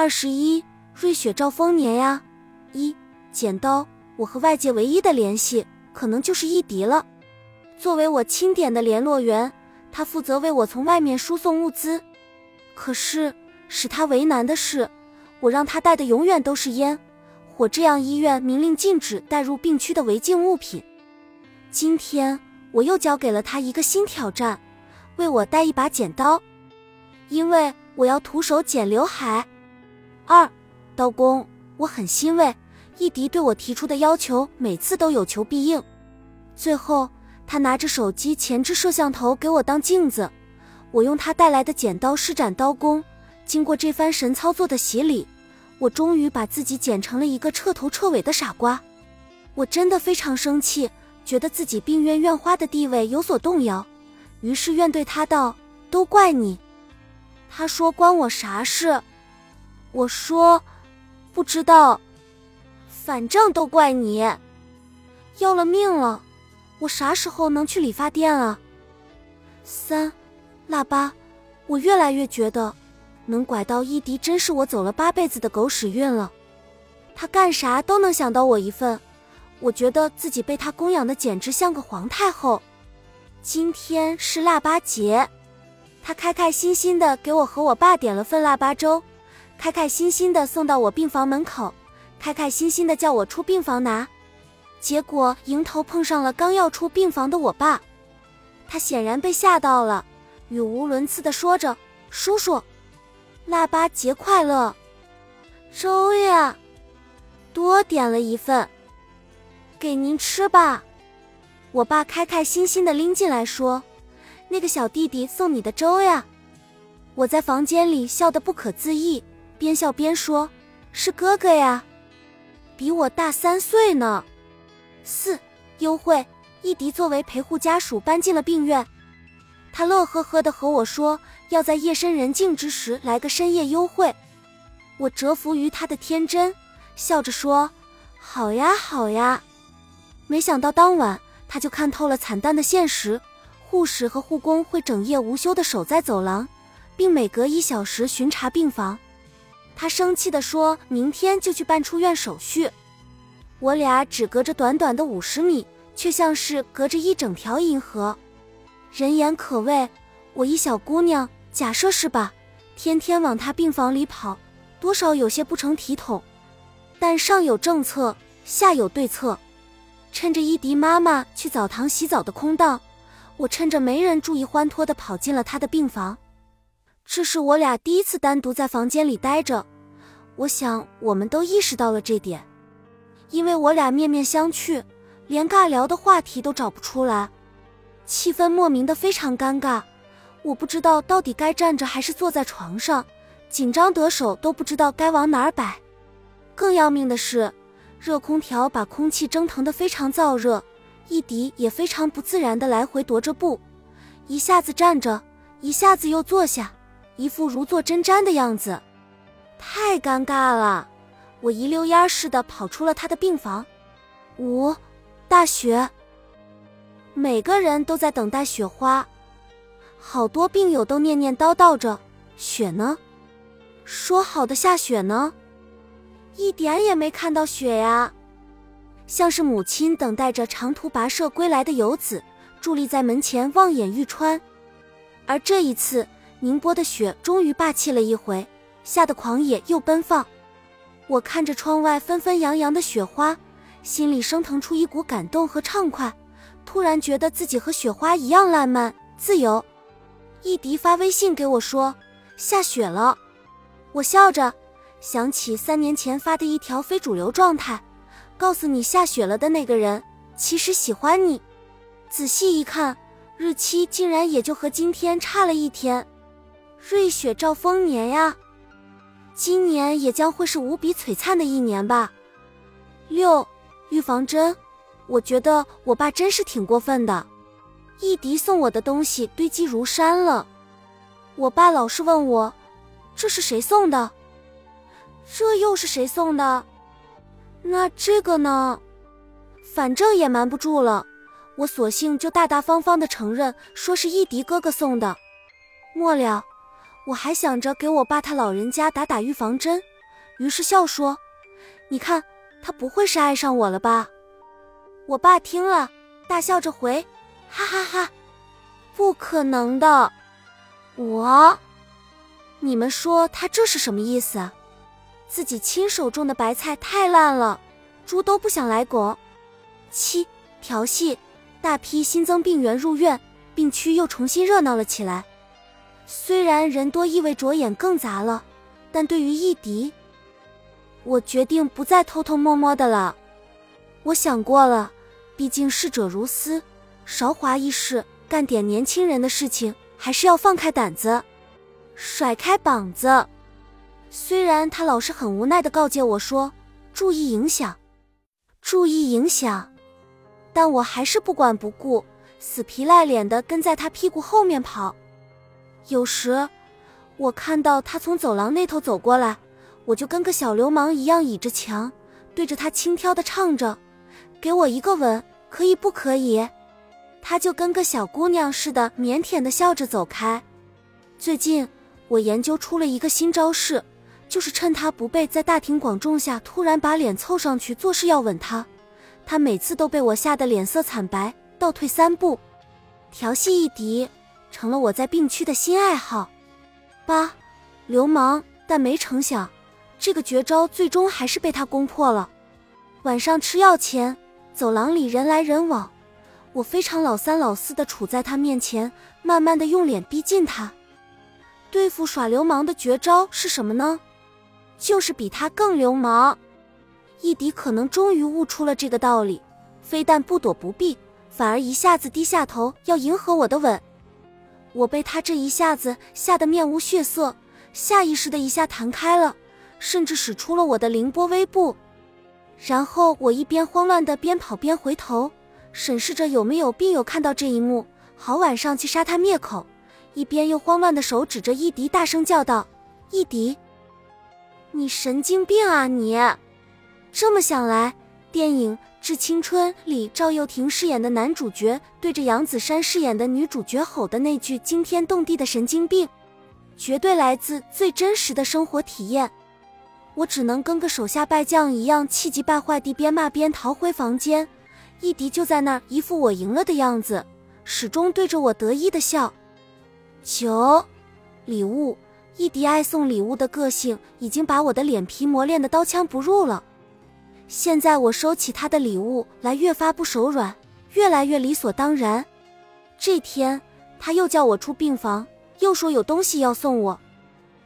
二十一，瑞雪兆丰年呀！一，剪刀，我和外界唯一的联系，可能就是伊迪了。作为我钦点的联络员，他负责为我从外面输送物资。可是使他为难的是，我让他带的永远都是烟火，这样医院明令禁止带入病区的违禁物品。今天我又交给了他一个新挑战，为我带一把剪刀，因为我要徒手剪刘海。二，刀工，我很欣慰，伊迪对我提出的要求每次都有求必应。最后，他拿着手机前置摄像头给我当镜子，我用他带来的剪刀施展刀工。经过这番神操作的洗礼，我终于把自己剪成了一个彻头彻尾的傻瓜。我真的非常生气，觉得自己病院院花的地位有所动摇，于是怨对他道：“都怪你。”他说：“关我啥事？”我说，不知道，反正都怪你，要了命了！我啥时候能去理发店啊？三，腊八，我越来越觉得，能拐到伊迪真是我走了八辈子的狗屎运了。他干啥都能想到我一份，我觉得自己被他供养的简直像个皇太后。今天是腊八节，他开开心心的给我和我爸点了份腊八粥。开开心心的送到我病房门口，开开心心的叫我出病房拿，结果迎头碰上了刚要出病房的我爸，他显然被吓到了，语无伦次的说着：“叔叔，腊八节快乐，粥呀，多点了一份，给您吃吧。”我爸开开心心的拎进来说：“那个小弟弟送你的粥呀。”我在房间里笑得不可自抑。边笑边说：“是哥哥呀，比我大三岁呢。”四优惠，伊迪作为陪护家属搬进了病院，他乐呵呵的和我说要在夜深人静之时来个深夜优惠。我折服于他的天真，笑着说：“好呀，好呀。”没想到当晚他就看透了惨淡的现实，护士和护工会整夜无休的守在走廊，并每隔一小时巡查病房。他生气地说：“明天就去办出院手续。”我俩只隔着短短的五十米，却像是隔着一整条银河。人言可畏，我一小姑娘，假设是吧？天天往他病房里跑，多少有些不成体统。但上有政策，下有对策。趁着伊迪妈妈去澡堂洗澡的空档，我趁着没人注意，欢脱地跑进了她的病房。这是我俩第一次单独在房间里待着，我想我们都意识到了这点，因为我俩面面相觑，连尬聊的话题都找不出来，气氛莫名的非常尴尬。我不知道到底该站着还是坐在床上，紧张得手都不知道该往哪儿摆。更要命的是，热空调把空气蒸腾的非常燥热，一迪也非常不自然的来回踱着步，一下子站着，一下子又坐下。一副如坐针毡的样子，太尴尬了。我一溜烟似的跑出了他的病房。五，大雪，每个人都在等待雪花，好多病友都念念叨叨着雪呢，说好的下雪呢，一点也没看到雪呀。像是母亲等待着长途跋涉归来的游子，伫立在门前望眼欲穿。而这一次。宁波的雪终于霸气了一回，下的狂野又奔放。我看着窗外纷纷扬扬的雪花，心里升腾出一股感动和畅快。突然觉得自己和雪花一样烂漫、自由。易迪发微信给我说下雪了，我笑着想起三年前发的一条非主流状态，告诉你下雪了的那个人其实喜欢你。仔细一看，日期竟然也就和今天差了一天。瑞雪兆丰年呀，今年也将会是无比璀璨的一年吧。六，预防针，我觉得我爸真是挺过分的。易迪送我的东西堆积如山了，我爸老是问我，这是谁送的？这又是谁送的？那这个呢？反正也瞒不住了，我索性就大大方方的承认，说是易迪哥哥送的。末了。我还想着给我爸他老人家打打预防针，于是笑说：“你看，他不会是爱上我了吧？”我爸听了，大笑着回：“哈哈哈，不可能的。”我，你们说他这是什么意思？自己亲手种的白菜太烂了，猪都不想来拱。七调戏，大批新增病源入院，病区又重新热闹了起来。虽然人多意味着眼更杂了，但对于易迪，我决定不再偷偷摸摸的了。我想过了，毕竟逝者如斯，韶华易逝，干点年轻人的事情还是要放开胆子，甩开膀子。虽然他老是很无奈的告诫我说：“注意影响，注意影响。”但我还是不管不顾，死皮赖脸的跟在他屁股后面跑。有时，我看到他从走廊那头走过来，我就跟个小流氓一样倚着墙，对着他轻佻的唱着：“给我一个吻，可以不可以？”他就跟个小姑娘似的，腼腆的笑着走开。最近，我研究出了一个新招式。就是趁他不备，在大庭广众下突然把脸凑上去，作势要吻他。他每次都被我吓得脸色惨白，倒退三步。调戏一敌，成了我在病区的新爱好。八，流氓，但没成想，这个绝招最终还是被他攻破了。晚上吃药前，走廊里人来人往，我非常老三老四的处在他面前，慢慢的用脸逼近他。对付耍流氓的绝招是什么呢？就是比他更流氓，易迪可能终于悟出了这个道理，非但不躲不避，反而一下子低下头要迎合我的吻。我被他这一下子吓得面无血色，下意识的一下弹开了，甚至使出了我的凌波微步。然后我一边慌乱的边跑边回头，审视着有没有病友看到这一幕，好晚上去杀他灭口，一边又慌乱的手指着易迪大声叫道：“易迪！”你神经病啊你！这么想来，电影《致青春》里赵又廷饰演的男主角对着杨子姗饰演的女主角吼的那句惊天动地的“神经病”，绝对来自最真实的生活体验。我只能跟个手下败将一样，气急败坏地边骂边逃回房间。易迪就在那儿，一副我赢了的样子，始终对着我得意的笑。九，礼物。易迪爱送礼物的个性已经把我的脸皮磨练的刀枪不入了。现在我收起他的礼物来，越发不手软，越来越理所当然。这天他又叫我出病房，又说有东西要送我。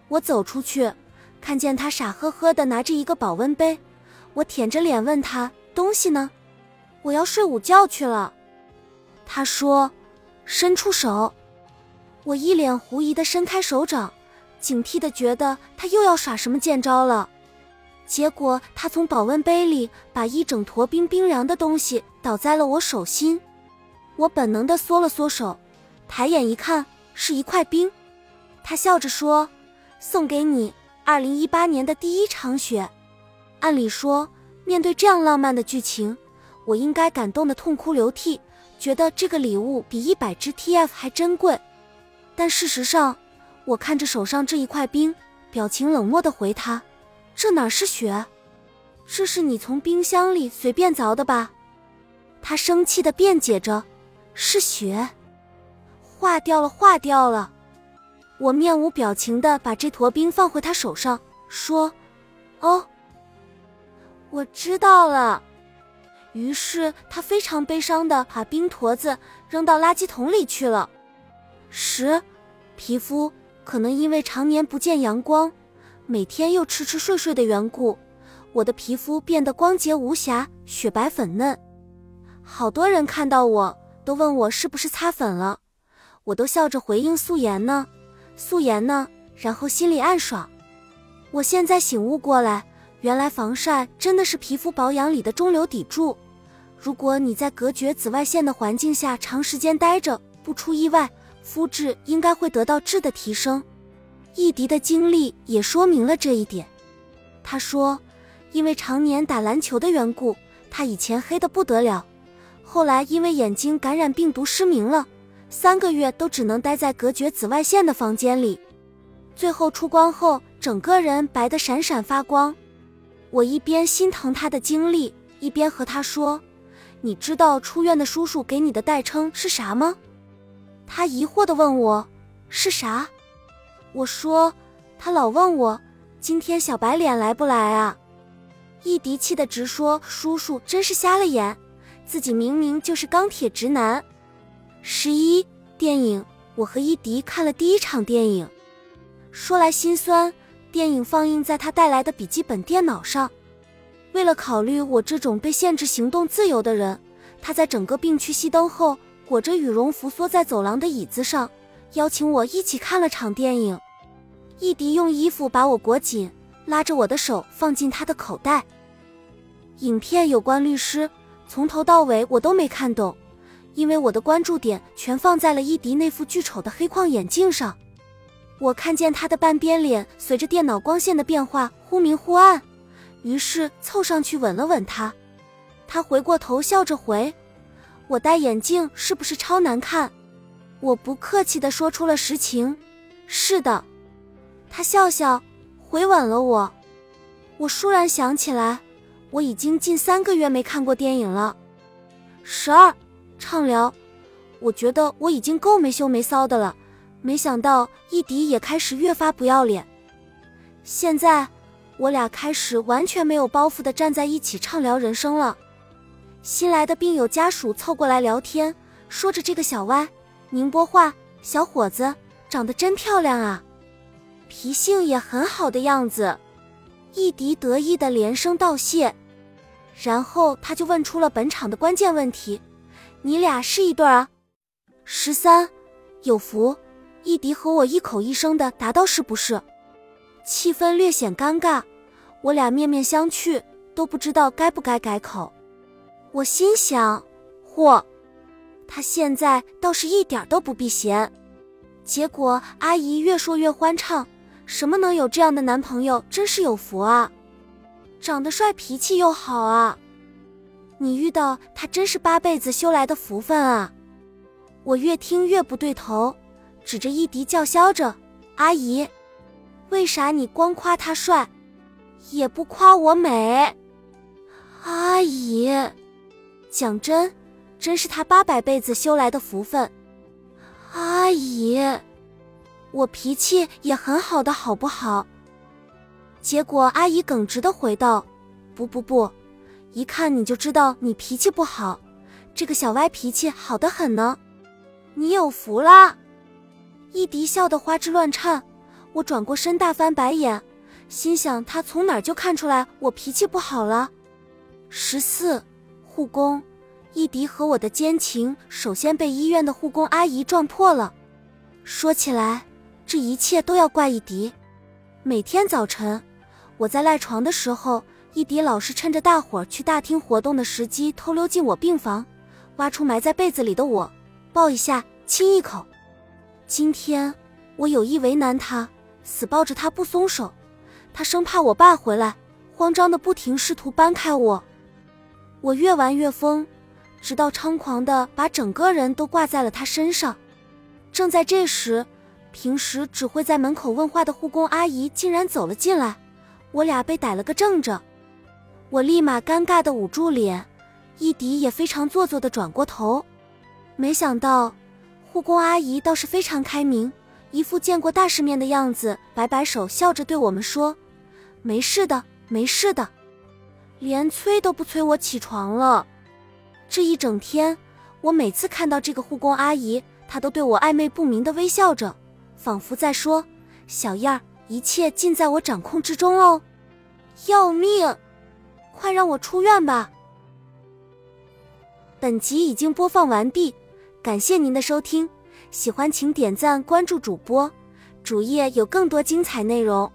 我走出去，看见他傻呵呵的拿着一个保温杯，我舔着脸问他东西呢？我要睡午觉去了。他说，伸出手。我一脸狐疑的伸开手掌。警惕的觉得他又要耍什么贱招了，结果他从保温杯里把一整坨冰冰凉的东西倒在了我手心，我本能的缩了缩手，抬眼一看是一块冰，他笑着说：“送给你，二零一八年的第一场雪。”按理说，面对这样浪漫的剧情，我应该感动的痛哭流涕，觉得这个礼物比一百只 TF 还珍贵，但事实上。我看着手上这一块冰，表情冷漠的回他：“这哪是雪？这是你从冰箱里随便凿的吧？”他生气的辩解着：“是雪，化掉了，化掉了。”我面无表情的把这坨冰放回他手上，说：“哦，我知道了。”于是他非常悲伤的把冰坨子扔到垃圾桶里去了。十，皮肤。可能因为常年不见阳光，每天又吃吃睡睡的缘故，我的皮肤变得光洁无瑕、雪白粉嫩。好多人看到我都问我是不是擦粉了，我都笑着回应素颜呢，素颜呢，然后心里暗爽。我现在醒悟过来，原来防晒真的是皮肤保养里的中流砥柱。如果你在隔绝紫外线的环境下长时间待着，不出意外。肤质应该会得到质的提升，易迪的经历也说明了这一点。他说，因为常年打篮球的缘故，他以前黑的不得了，后来因为眼睛感染病毒失明了，三个月都只能待在隔绝紫外线的房间里。最后出光后，整个人白得闪闪发光。我一边心疼他的经历，一边和他说：“你知道出院的叔叔给你的代称是啥吗？”他疑惑地问我：“是啥？”我说：“他老问我今天小白脸来不来啊？”伊迪气得直说：“叔叔真是瞎了眼，自己明明就是钢铁直男。”十一电影，我和伊迪看了第一场电影。说来心酸，电影放映在他带来的笔记本电脑上。为了考虑我这种被限制行动自由的人，他在整个病区熄灯后，裹着羽绒服缩在走廊的椅子上，邀请我一起看了场电影。一迪用衣服把我裹紧，拉着我的手放进他的口袋。影片有关律师，从头到尾我都没看懂，因为我的关注点全放在了伊迪那副巨丑的黑框眼镜上。我看见他的半边脸随着电脑光线的变化忽明忽暗，于是凑上去吻了吻他。他回过头笑着回：“我戴眼镜是不是超难看？”我不客气地说出了实情：“是的。”他笑笑，回吻了我。我倏然想起来，我已经近三个月没看过电影了。十二，畅聊。我觉得我已经够没羞没臊的了。没想到一迪也开始越发不要脸。现在我俩开始完全没有包袱的站在一起畅聊人生了。新来的病友家属凑过来聊天，说着这个小歪，宁波话小伙子长得真漂亮啊，脾性也很好的样子。一迪得意的连声道谢，然后他就问出了本场的关键问题：“你俩是一对啊？”十三，有福。一迪和我一口一声的答道：“是不是？”气氛略显尴尬，我俩面面相觑，都不知道该不该改口。我心想：“嚯，他现在倒是一点都不避嫌。”结果阿姨越说越欢畅：“什么能有这样的男朋友，真是有福啊！长得帅，脾气又好啊！你遇到他真是八辈子修来的福分啊！”我越听越不对头。指着伊迪叫嚣着：“阿姨，为啥你光夸他帅，也不夸我美？”阿姨，讲真，真是他八百辈子修来的福分。阿姨，我脾气也很好的，好不好？结果阿姨耿直的回道：“不不不，一看你就知道你脾气不好，这个小歪脾气好得很呢，你有福啦。”伊迪笑得花枝乱颤，我转过身大翻白眼，心想他从哪儿就看出来我脾气不好了。十四护工，伊迪和我的奸情首先被医院的护工阿姨撞破了。说起来，这一切都要怪伊迪。每天早晨，我在赖床的时候，伊迪老是趁着大伙儿去大厅活动的时机偷溜进我病房，挖出埋在被子里的我，抱一下，亲一口。今天我有意为难他，死抱着他不松手。他生怕我爸回来，慌张的不停试图搬开我。我越玩越疯，直到猖狂的把整个人都挂在了他身上。正在这时，平时只会在门口问话的护工阿姨竟然走了进来，我俩被逮了个正着。我立马尴尬的捂住脸，伊迪也非常做作的转过头，没想到。护工阿姨倒是非常开明，一副见过大世面的样子，摆摆手，笑着对我们说：“没事的，没事的。”连催都不催我起床了。这一整天，我每次看到这个护工阿姨，她都对我暧昧不明的微笑着，仿佛在说：“小燕儿，一切尽在我掌控之中哦。”要命！快让我出院吧。本集已经播放完毕。感谢您的收听，喜欢请点赞关注主播，主页有更多精彩内容。